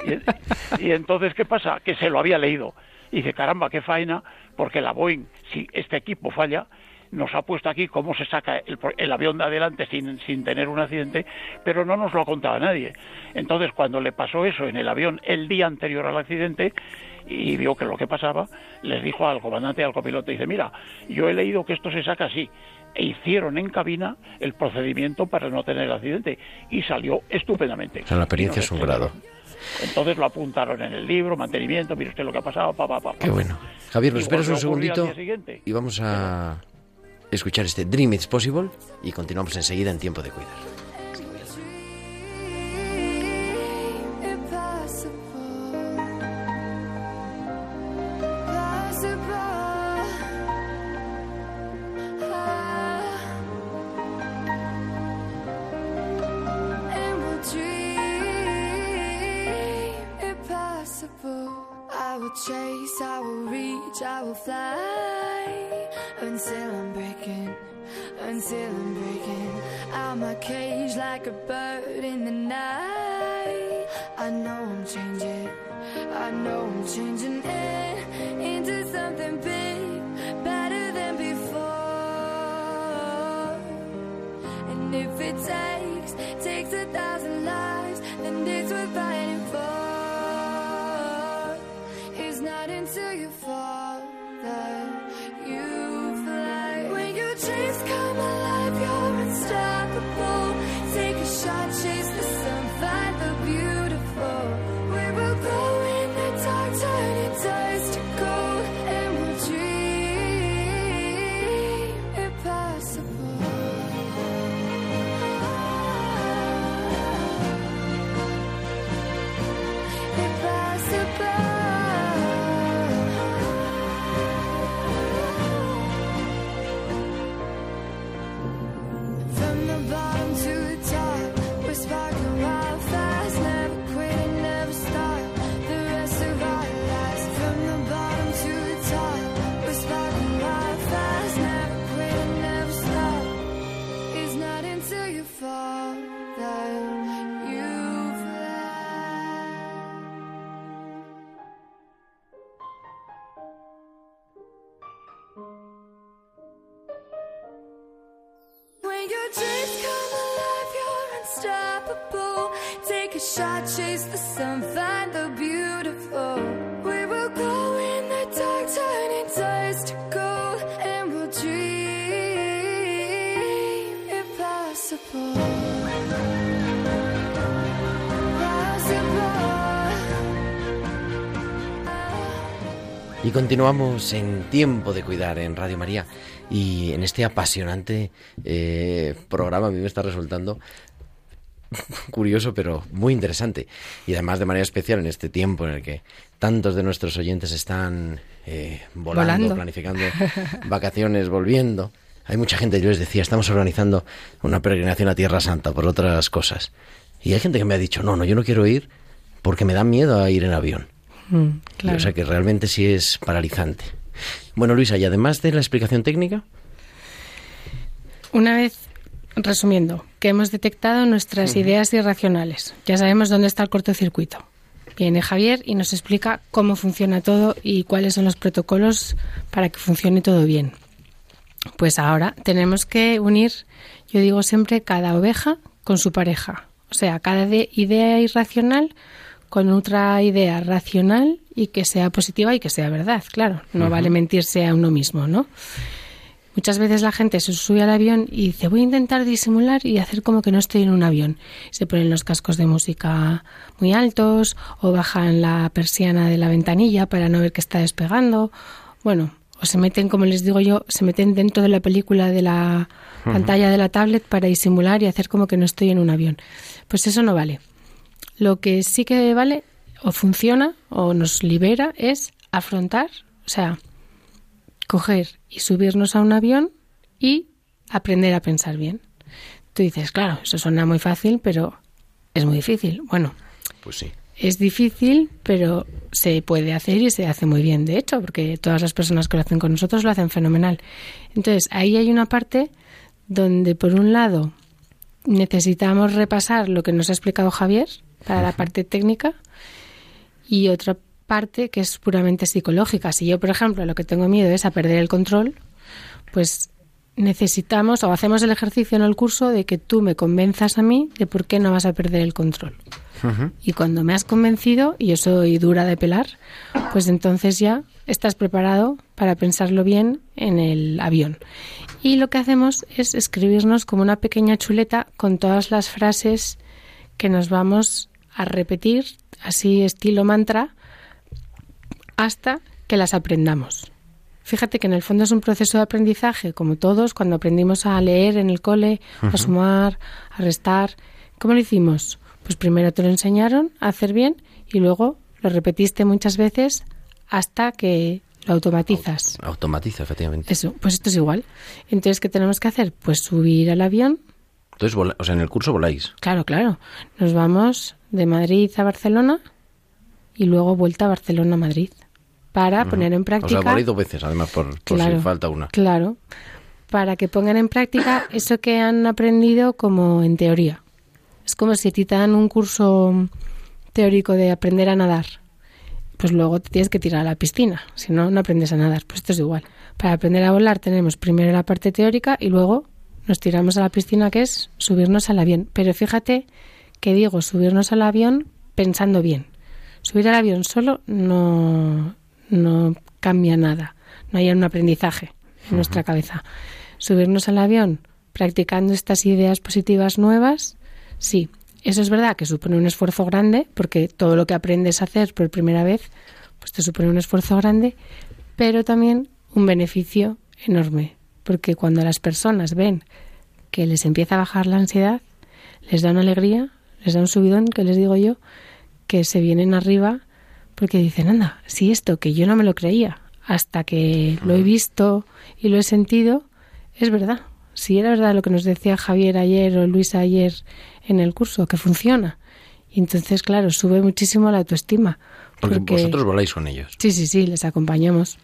(laughs) y, entonces, ¿qué pasa? Que se lo había leído. Y dice, caramba, qué faena, porque la Boeing, si este equipo falla, nos ha puesto aquí cómo se saca el, el, avión de adelante sin, sin tener un accidente, pero no nos lo ha contado nadie. Entonces, cuando le pasó eso en el avión el día anterior al accidente, y vio que lo que pasaba, les dijo al comandante y al copiloto, dice, mira, yo he leído que esto se saca así, e hicieron en cabina el procedimiento para no tener accidente, y salió estupendamente. la experiencia es un grado. Entonces lo apuntaron en el libro, mantenimiento, mire usted lo que ha pasado, pa, pa, pa. Qué bueno. Javier, nos esperas un segundito y vamos a escuchar este Dream It's Possible y continuamos enseguida en Tiempo de Cuidar. will chase, I will reach, I will fly until I'm breaking, until I'm breaking out my cage like a bird in the night. I know I'm changing, I know I'm changing it into something big, better than before. And if it takes unstoppable. Take a shot, chase the sun, find the beautiful. We will go in the dark, turning dust to gold, and we'll dream impossible. Y continuamos en Tiempo de Cuidar en Radio María y en este apasionante eh, programa a mí me está resultando (laughs) curioso pero muy interesante y además de manera especial en este tiempo en el que tantos de nuestros oyentes están eh, volando, Volando. planificando (laughs) vacaciones, volviendo. Hay mucha gente, yo les decía, estamos organizando una peregrinación a Tierra Santa por otras cosas. Y hay gente que me ha dicho, no, no, yo no quiero ir porque me da miedo a ir en avión. Mm, Y, claro. O sea que realmente sí es paralizante. Bueno, Luisa, y además de la explicación técnica, Una vez, resumiendo, que hemos detectado nuestras ideas irracionales, ya sabemos dónde está el cortocircuito. Viene Javier y nos explica cómo funciona todo y cuáles son los protocolos para que funcione todo bien. Pues ahora tenemos que unir, yo digo siempre, cada oveja con su pareja. O sea, cada de- idea irracional con otra idea racional y que sea positiva y que sea verdad, claro. No vale mentirse a uno mismo, ¿no? Muchas veces la gente se sube al avión y dice voy a intentar disimular y hacer como que no estoy en un avión. Se ponen los cascos de música muy altos o bajan la persiana de la ventanilla para no ver que está despegando. Bueno, o se meten, como les digo yo, se meten dentro de la película de la pantalla de la tablet para disimular y hacer como que no estoy en un avión. Pues eso no vale. Lo que sí que vale o funciona o nos libera es afrontar, o sea, coger y subirnos a un avión y aprender a pensar bien. Tú dices, claro, eso suena muy fácil, pero es muy difícil. Bueno, pues sí. es difícil, pero se puede hacer y se hace muy bien, de hecho, porque todas las personas que lo hacen con nosotros lo hacen fenomenal. Entonces, ahí hay una parte donde, por un lado, necesitamos repasar lo que nos ha explicado Javier para la parte técnica y otra parte que es puramente psicológica. Si yo, por ejemplo, lo que tengo miedo es a perder el control, pues necesitamos o hacemos el ejercicio en el curso de que tú me convenzas a mí de por qué no vas a perder el control. Y cuando me has convencido, y yo soy dura de pelar, pues entonces ya estás preparado para pensarlo bien en el avión. Y lo que hacemos es escribirnos como una pequeña chuleta con todas las frases que nos vamos a repetir, así estilo mantra, hasta que las aprendamos. Fíjate que en el fondo es un proceso de aprendizaje, como todos, cuando aprendimos a leer en el cole, a sumar, a restar. ¿Cómo lo hicimos? Pues primero te lo enseñaron a hacer bien y luego lo repetiste muchas veces hasta que lo automatizas. Automatiza, efectivamente. Eso, pues esto es igual. Entonces, ¿qué tenemos que hacer? Pues subir al avión. Entonces, o sea, en el curso voláis. Claro, claro. Nos vamos de Madrid a Barcelona y luego vuelta a Barcelona-Madrid para poner en O práctica. sea, voláis dos veces, además, por, por si falta una. Claro, para que pongan en práctica (coughs) eso que han aprendido como en teoría. Es como si te dan un curso teórico de aprender a nadar. Pues luego te tienes que tirar a la piscina, si no, no aprendes a nadar. Pues esto es igual. Para aprender a volar tenemos primero la parte teórica y luego nos tiramos a la piscina, que es subirnos al avión. Pero fíjate que digo subirnos al avión pensando bien. Subir al avión solo no, no cambia nada. No hay un aprendizaje en nuestra cabeza. Subirnos al avión practicando estas ideas positivas nuevas, sí. Eso es verdad que supone un esfuerzo grande, porque todo lo que aprendes a hacer por primera vez, pues te supone un esfuerzo grande, pero también un beneficio enorme, porque cuando las personas ven que les empieza a bajar la ansiedad, les da una alegría, les da un subidón, que les digo yo, que se vienen arriba porque dicen, anda, si esto que yo no me lo creía, hasta que lo he visto y lo he sentido, es verdad. Si era verdad lo que nos decía Javier ayer o Luisa ayer en el curso, que funciona. Y entonces, claro, sube muchísimo la autoestima. Porque, vosotros voláis con ellos. Sí, sí, sí, les acompañamos.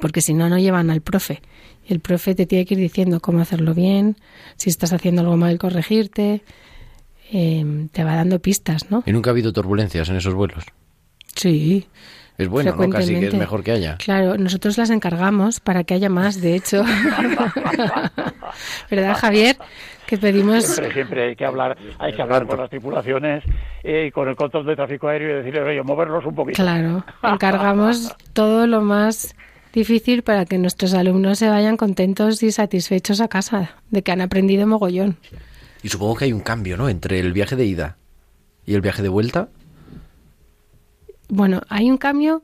Porque si no, no llevan al profe. Y el profe te tiene que ir diciendo cómo hacerlo bien, si estás haciendo algo mal, corregirte. Eh, te va dando pistas, ¿no? ¿Y nunca ha habido turbulencias en esos vuelos? Sí. Es bueno, ¿no? Casi que es mejor que haya. Claro, nosotros las encargamos para que haya más, de hecho. (laughs) ¿Verdad, Javier? Que pedimos... Siempre, siempre hay que hablar, hay que hablar con las tripulaciones eh, y con el control de tráfico aéreo y decirles, oye, moverlos un poquito. Claro, encargamos todo lo más difícil para que nuestros alumnos se vayan contentos y satisfechos a casa de que han aprendido mogollón. Y supongo que hay un cambio, ¿no? Entre el viaje de ida y el viaje de vuelta. Bueno, hay un cambio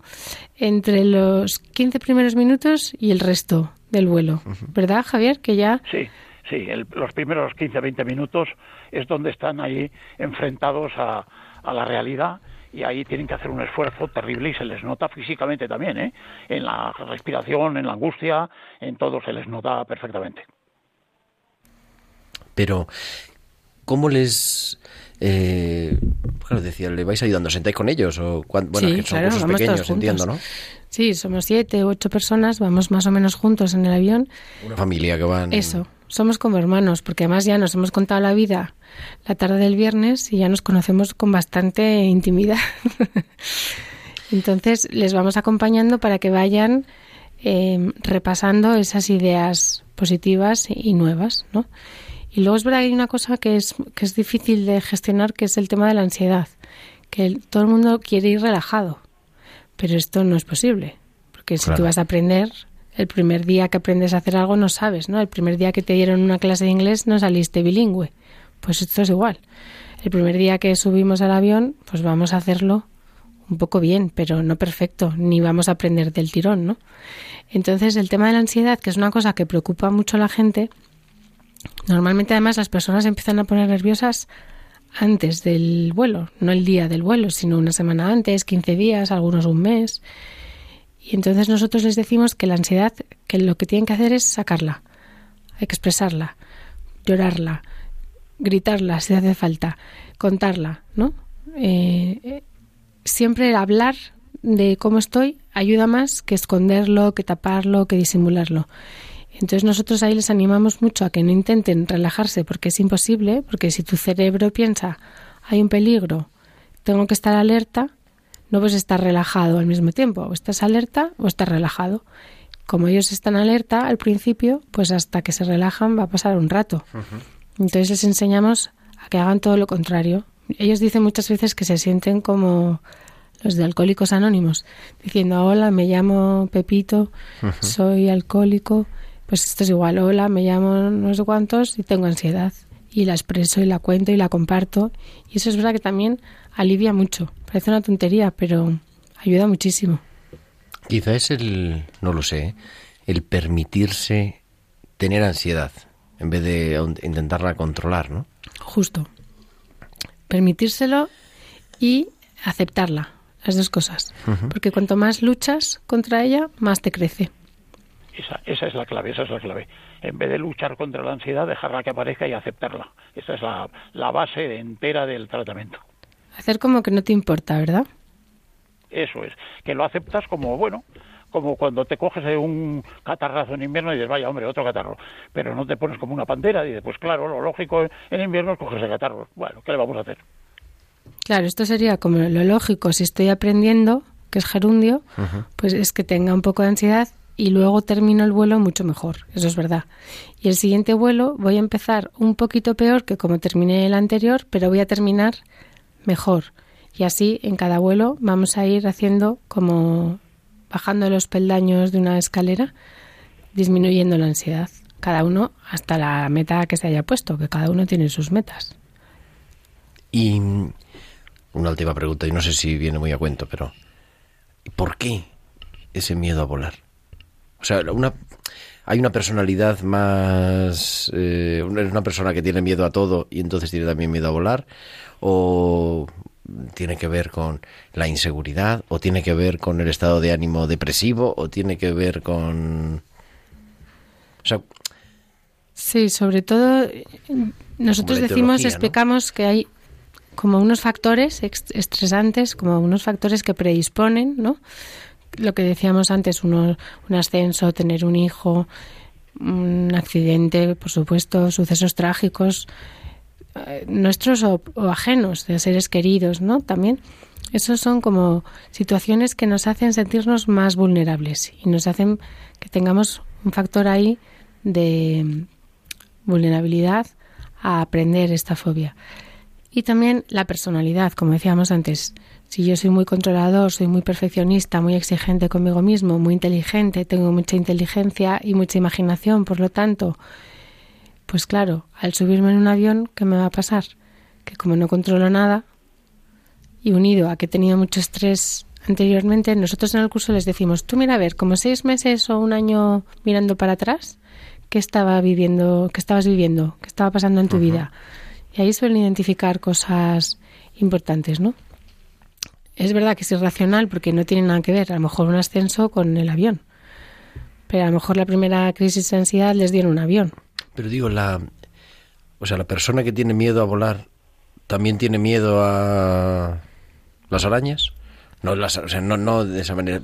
entre los 15 primeros minutos y el resto del vuelo, ¿verdad, Javier? Que ya Sí, sí, el- los primeros 15-20 minutos es donde están ahí enfrentados a, a la realidad y ahí tienen que hacer un esfuerzo terrible y se les nota físicamente también, ¿eh? En la respiración, en la angustia, en todo se les nota perfectamente. Pero, ¿cómo les... Eh, claro, decía, ¿le vais ayudando? ¿Sentáis con ellos? O cuán- bueno, Sí, que son claro, cursos pequeños, entiendo. ¿no? Sí, somos siete u ocho personas, vamos más o menos juntos en el avión. Una familia que van... Eso, somos como hermanos, porque además ya nos hemos contado la vida la tarde del viernes y ya nos conocemos con bastante intimidad. (laughs) Entonces les vamos acompañando para que vayan eh, repasando esas ideas positivas y nuevas, ¿no? Y luego es verdad que hay una cosa que es, que es difícil de gestionar, que es el tema de la ansiedad, que el- todo el mundo quiere ir relajado, pero esto no es posible, porque si tú vas a aprender, el primer día que aprendes a hacer algo no sabes, ¿no? El primer día que te dieron una clase de inglés no saliste bilingüe, pues esto es igual. El primer día que subimos al avión, pues vamos a hacerlo un poco bien, pero no perfecto, ni vamos a aprender del tirón, ¿no? Entonces, el tema de la ansiedad, que es una cosa que preocupa mucho a la gente, normalmente además las personas empiezan a poner nerviosas antes del vuelo, no el día del vuelo, sino una semana antes, 15 días, algunos un mes. Y entonces nosotros les decimos que la ansiedad, que lo que tienen que hacer es sacarla, expresarla, llorarla, gritarla si hace falta, contarla, ¿no? Eh, siempre hablar de cómo estoy ayuda más que esconderlo, que taparlo, que disimularlo. Entonces nosotros ahí les animamos mucho a que no intenten relajarse porque es imposible, porque si tu cerebro piensa hay un peligro, tengo que estar alerta, no puedes estar relajado al mismo tiempo, o estás alerta o estás relajado. Como ellos están alerta al principio, pues hasta que se relajan va a pasar un rato. Entonces les enseñamos a que hagan todo lo contrario. Ellos dicen muchas veces que se sienten como los de Alcohólicos Anónimos, diciendo, hola, me llamo Pepito, soy alcohólico. Pues esto es igual, hola, me llamo no sé cuántos y tengo ansiedad. Y la expreso y la cuento y la comparto. Y eso es verdad que también alivia mucho. Parece una tontería, pero ayuda muchísimo. Quizá es el, no lo sé, el permitirse tener ansiedad en vez de intentarla controlar, ¿no? Justo. Permitírselo y aceptarla, las dos cosas. Porque cuanto más luchas contra ella, más te crece. Esa, esa es la clave, esa es la clave. En vez de luchar contra la ansiedad, dejarla que aparezca y aceptarla. Esa es la, la base entera del tratamiento. Hacer como que no te importa, ¿verdad? Eso es, que lo aceptas como, bueno, como cuando te coges de un catarrazo en invierno y dices, vaya, hombre, otro catarro. Pero no te pones como una pantera y dices, pues claro, lo lógico en invierno es cogerse catarro. Bueno, ¿qué le vamos a hacer? Claro, esto sería como lo lógico. Si estoy aprendiendo, que es gerundio, pues es que tenga un poco de ansiedad y luego termino el vuelo mucho mejor. Eso es verdad. Y el siguiente vuelo voy a empezar un poquito peor que como terminé el anterior, pero voy a terminar mejor. Y así en cada vuelo vamos a ir haciendo como bajando los peldaños de una escalera, disminuyendo la ansiedad. Cada uno hasta la meta que se haya puesto, que cada uno tiene sus metas. Y una última pregunta, y no sé si viene muy a cuento, pero ¿por qué ese miedo a volar? O sea, una, hay una personalidad más... eh, una- ¿Es una persona que tiene miedo a todo y entonces tiene también miedo a volar? ¿O tiene que ver con la inseguridad? ¿O tiene que ver con el estado de ánimo depresivo? ¿O tiene que ver con... O sea, Sí, sobre todo nosotros decimos, ¿no? explicamos que hay como unos factores estresantes, como unos factores que predisponen, ¿no? Lo que decíamos antes, uno, un ascenso, tener un hijo, un accidente, por supuesto, sucesos trágicos, eh, nuestros o, o ajenos, de seres queridos, ¿no? También, esos son como situaciones que nos hacen sentirnos más vulnerables y nos hacen que tengamos un factor ahí de vulnerabilidad a aprender esta fobia. Y también la personalidad, como decíamos antes. Si yo soy muy controlador, soy muy perfeccionista, muy exigente conmigo mismo, muy inteligente, tengo mucha inteligencia y mucha imaginación, por lo tanto, pues claro, al subirme en un avión, ¿qué me va a pasar? Que como no controlo nada, y unido a que he tenido mucho estrés anteriormente, nosotros en el curso les decimos, tú mira a ver, como seis meses o un año mirando para atrás, ¿qué estaba viviendo, qué estabas viviendo, qué estaba pasando en tu vida? Y ahí suelen identificar cosas importantes, ¿no? Es verdad que es irracional porque no tiene nada que ver, a lo mejor un ascenso con el avión. Pero a lo mejor la primera crisis de ansiedad les dio en un avión. Pero digo, la, o sea, la persona que tiene miedo a volar también tiene miedo a las arañas. No, las, o sea, no, no de esa manera.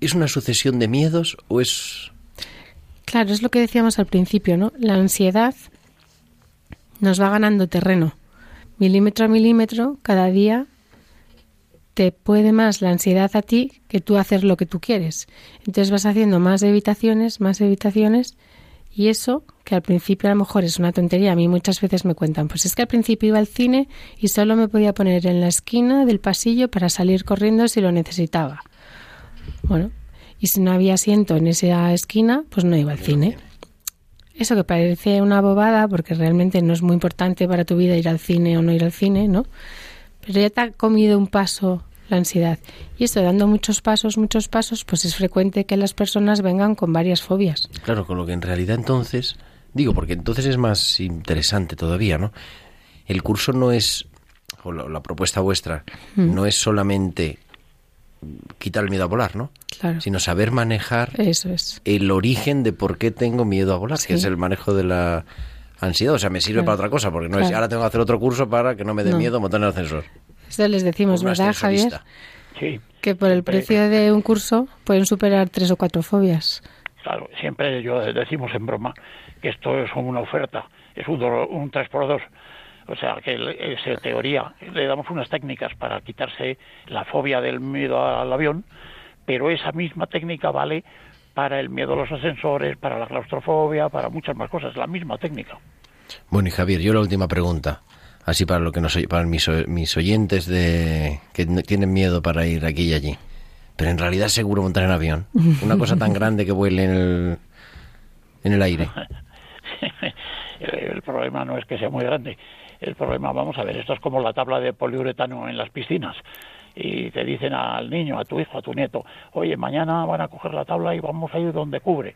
¿Es una sucesión de miedos o es Claro, es lo que decíamos al principio, ¿no? La ansiedad nos va ganando terreno. Milímetro a milímetro, cada día puede más la ansiedad a ti que tú hacer lo que tú quieres. Entonces vas haciendo más evitaciones, más evitaciones y eso, que al principio a lo mejor es una tontería, a mí muchas veces me cuentan, pues es que al principio iba al cine y solo me podía poner en la esquina del pasillo para salir corriendo si lo necesitaba. Bueno, y si no había asiento en esa esquina, pues no iba al cine. Eso que parece una bobada, porque realmente no es muy importante para tu vida ir al cine o no ir al cine, ¿no? Pero ya te ha comido un paso la ansiedad. Y esto, dando muchos pasos, muchos pasos, pues es frecuente que las personas vengan con varias fobias. Claro, con lo que en realidad entonces, digo, porque entonces es más interesante todavía, ¿no? El curso no es, o la, la propuesta vuestra, Mm. no es solamente quitar el miedo a volar, ¿no? Claro. Sino saber manejar Eso es. el origen de por qué tengo miedo a volar, que es el manejo de la ansiedad. O sea, me sirve Claro. para otra cosa, porque no es ahora tengo que hacer otro curso para que no me dé No. miedo montar en el ascensor. Eso les decimos, un ¿verdad, Javier? Sí. Que por el precio de un curso pueden superar tres o cuatro fobias. Claro, siempre yo decimos en broma que esto es una oferta, es un, un 3x2. O sea, que es en teoría le damos unas técnicas para quitarse la fobia del miedo al avión, pero esa misma técnica vale para el miedo a los ascensores, para la claustrofobia, para muchas más cosas, la misma técnica. Bueno, y Javier, yo la última pregunta. Así para lo que nos para mis, mis oyentes de que tienen miedo para ir aquí y allí. Pero en realidad es seguro montar en avión. Una cosa tan grande que vuele en el, en el aire. (laughs) el, problema no es que sea muy grande. El problema, vamos a ver, esto es como la tabla de poliuretano en las piscinas. Y te dicen al niño, a tu hijo, a tu nieto, oye, mañana van a coger la tabla y vamos a ir donde cubre.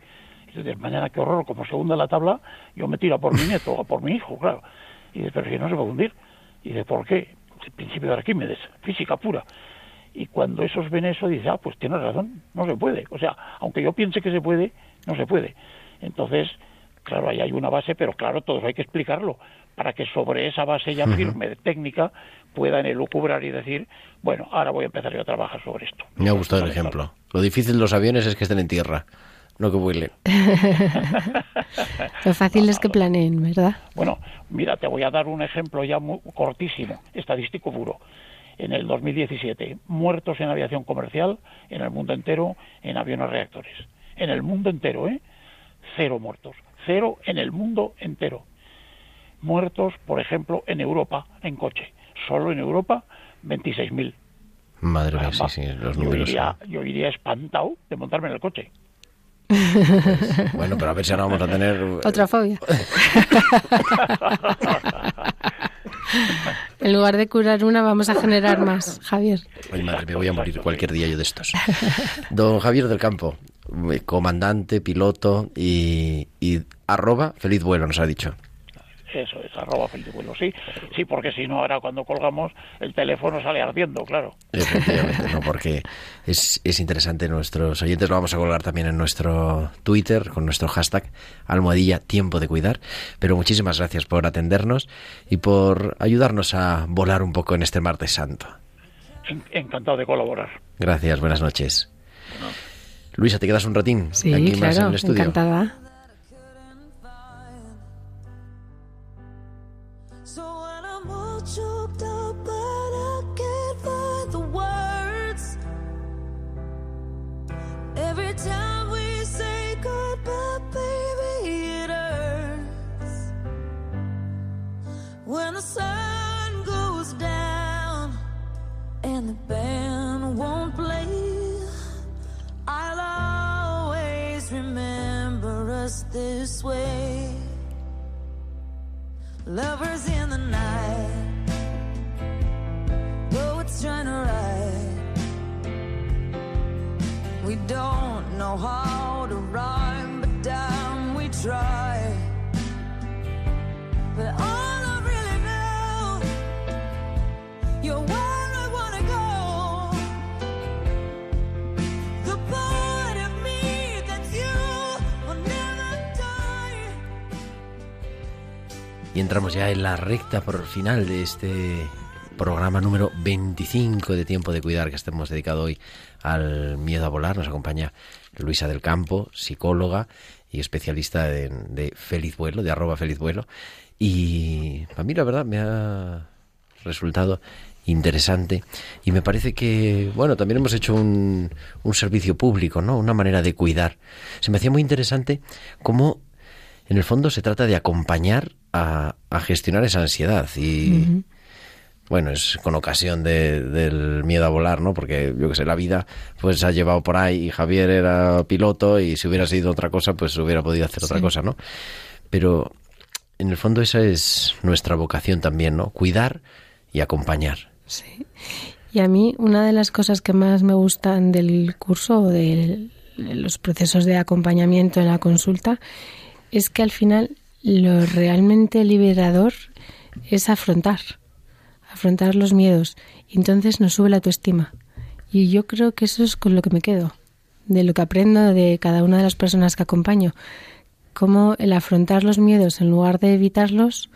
Y tú dices, mañana qué horror, como se hunde la tabla, yo me tiro a por mi nieto o por mi hijo, claro. Y dices, pero si no se va a hundir. Y dices, ¿por qué? El principio de Arquímedes, física pura. Y cuando esos ven eso, dice, ah, pues tienes razón, no se puede. O sea, aunque yo piense que se puede, no se puede. Entonces, claro, ahí hay una base, pero claro, todo eso hay que explicarlo para que sobre esa base ya firme de técnica puedan elucubrar y decir, bueno, ahora voy a empezar yo a trabajar sobre esto. Me ha gustado el ejemplo. Lo difícil de los aviones es que estén en tierra, no que vuelen. (laughs) Lo fácil es que planeen, ¿verdad? Bueno, mira, te voy a dar un ejemplo ya muy cortísimo, estadístico puro. En el 2017, muertos en aviación comercial en el mundo entero en aviones reactores. En el mundo entero, ¿eh? Cero muertos. Cero en el mundo entero. Muertos, por ejemplo, en Europa, en coche. Solo en Europa, 26.000. Madre mía, sí, Caramba, sí, los yo números. iría, yo iría espantado de montarme en el coche. Son- Bueno, pero a ver si ahora vamos a tener... Otra fobia. (laughs) en lugar de curar una, vamos a generar más, Javier. Ay, madre, me voy a morir cualquier día yo de estos. Don Javier del Campo, eh, comandante, piloto y, y arroba feliz vuelo, nos ha dicho. Eso es, arroba sí. Sí, porque si no, ahora cuando colgamos, el teléfono sale ardiendo, claro. Efectivamente, no, porque es, es interesante. Nuestros oyentes lo vamos a colgar también en nuestro Twitter con nuestro hashtag almohadilla tiempo de cuidar. Pero muchísimas gracias por atendernos y por ayudarnos a volar un poco en este martes santo. En- Encantado de colaborar. Gracias, buenas noches. Luisa, ¿te quedas un ratín Sí, aquí más en claro, el estudio? encantada. when the sun goes down and the band won't play, I'll always remember us this way. Lovers in the night, though it's trying to write. We don't know how to rhyme, but damn, we try. But all entramos ya en la recta por final de este programa número 25 de Tiempo de Cuidar que estamos dedicado hoy al miedo a volar. Nos acompaña Luisa del Campo, psicóloga y especialista de, de Feliz Vuelo, de arroba Feliz Vuelo. Y a mí la verdad me ha resultado interesante y me parece que, bueno, también hemos hecho un servicio público, ¿no? Una manera de cuidar. Se me hacía muy interesante cómo en el fondo se trata de acompañar a, a gestionar esa ansiedad y bueno, es con ocasión de, del miedo a volar, ¿no? Porque yo que sé, la vida pues ha llevado por ahí y Javier era piloto y si hubiera sido otra cosa pues hubiera podido hacer otra cosa, ¿no? Pero en el fondo esa es nuestra vocación también, ¿no? Cuidar y acompañar. Sí. Y a mí una de las cosas que más me gustan del curso o de los procesos de acompañamiento en la consulta es que al final lo realmente liberador es afrontar, afrontar los miedos. Entonces nos sube la autoestima. Y yo creo que eso es con lo que me quedo, de lo que aprendo de cada una de las personas que acompaño. Cómo el afrontar los miedos en lugar de evitarlos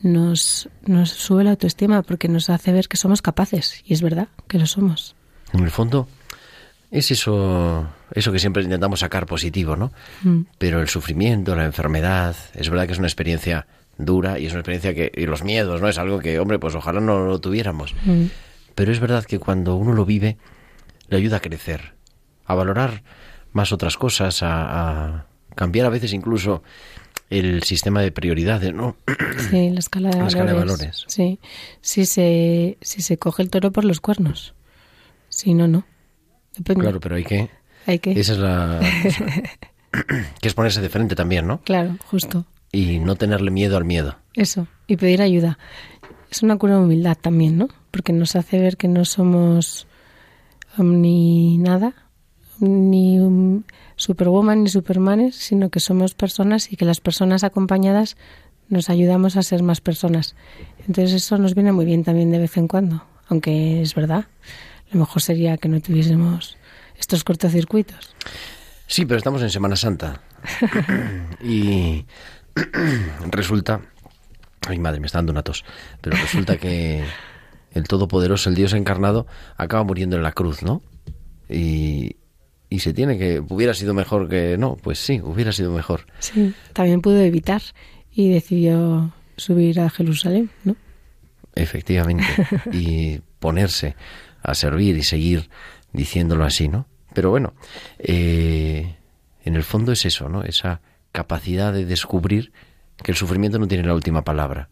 nos, nos sube la autoestima porque nos hace ver que somos capaces. Y es verdad que lo somos. En el fondo es eso, eso que siempre intentamos sacar positivo, ¿no? Mm. Pero el sufrimiento, la enfermedad, es verdad que es una experiencia dura y es una experiencia que y los miedos, ¿no? Es algo que, hombre, pues ojalá no lo tuviéramos. Mm. Pero es verdad que cuando uno lo vive le ayuda a crecer, a valorar más otras cosas, a, a cambiar a veces incluso el sistema de prioridades, ¿no? Sí, la (clears throat) escala de La valores. escala de valores. Sí, si se, si se coge el toro por los cuernos. Si no, no. Depende. Claro, pero hay que Hay que... esa es la (coughs) que es ponerse de frente también, ¿no? Claro, justo. Y no tenerle miedo al miedo. Eso. Y pedir ayuda. Es una cura de humildad también, ¿no? Porque nos hace ver que no somos ni nada, ni um, superwoman ni supermanes, sino que somos personas y que las personas acompañadas nos ayudamos a ser más personas. Entonces eso nos viene muy bien también de vez en cuando, aunque es verdad. Lo mejor sería que no tuviésemos estos cortocircuitos. Sí, pero estamos en Semana Santa. (laughs) y (clears throat) resulta... Ay, madre, me está dando una tos. Pero resulta que el Todopoderoso, el Dios encarnado, acaba muriendo en la cruz, ¿no? Y, y se tiene que... Hubiera sido mejor que... No, pues sí, hubiera sido mejor. Sí, también pudo evitar y decidió subir a Jerusalén, ¿no? Efectivamente. Y ponerse a servir y seguir diciéndolo así, ¿no? Pero bueno, eh, en el fondo es eso, ¿no? Esa capacidad de descubrir que el sufrimiento no tiene la última palabra,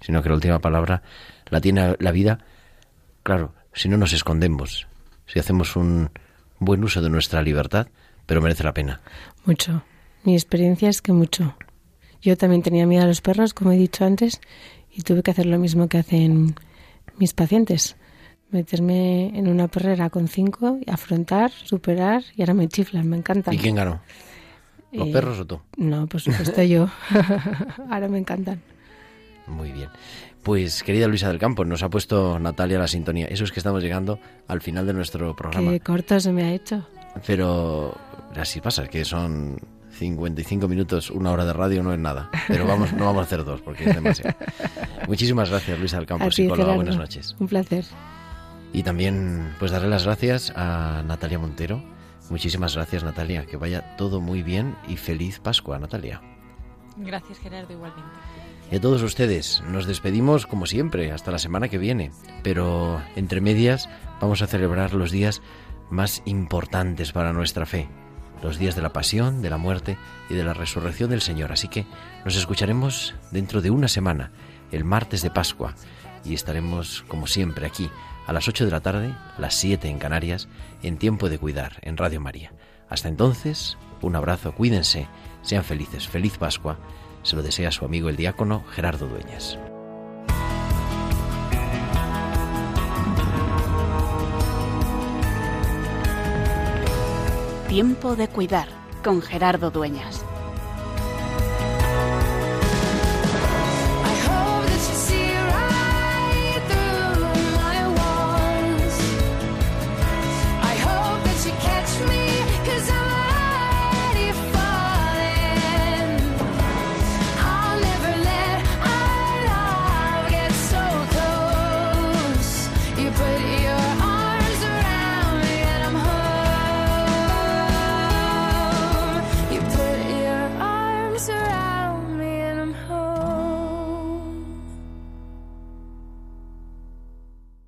sino que la última palabra la tiene la vida, claro, si no nos escondemos, si hacemos un buen uso de nuestra libertad, pero merece la pena. Mucho. Mi experiencia es que mucho. Yo también tenía miedo a los perros, como he dicho antes, y tuve que hacer lo mismo que hacen mis pacientes. Meterme en una perrera con cinco, y afrontar, superar, y ahora me chiflan, me encantan. ¿Y quién ganó? ¿Los Eh, perros o tú? No, por supuesto yo. (laughs) ahora me encantan. Muy bien. Pues, querida Luisa del Campo, nos ha puesto Natalia la sintonía. Eso es que estamos llegando al final de nuestro programa. Qué corto se me ha hecho. Pero así pasa, que son 55 minutos, una hora de radio no es nada. Pero vamos, no vamos a hacer dos porque es demasiado. (laughs) Muchísimas gracias, Luisa del Campo, A ti, psicóloga. Gerardo. Buenas noches. Un placer. Y también, pues darle las gracias a Natalia Montero. Muchísimas gracias, Natalia. Que vaya todo muy bien y feliz Pascua, Natalia. Gracias, Gerardo, igualmente. Y a todos ustedes, nos despedimos como siempre, hasta la semana que viene. Pero entre medias vamos a celebrar los días más importantes para nuestra fe. Los días de la pasión, de la muerte y de la resurrección del Señor. Así que nos escucharemos dentro de una semana, el martes de Pascua. Y estaremos, como siempre, aquí a las 8 de la tarde, las 7 en Canarias, en Tiempo de Cuidar, en Radio María. Hasta entonces, un abrazo, cuídense, sean felices, feliz Pascua. Se lo desea su amigo el diácono Gerardo Dueñas. Tiempo de cuidar con Gerardo Dueñas.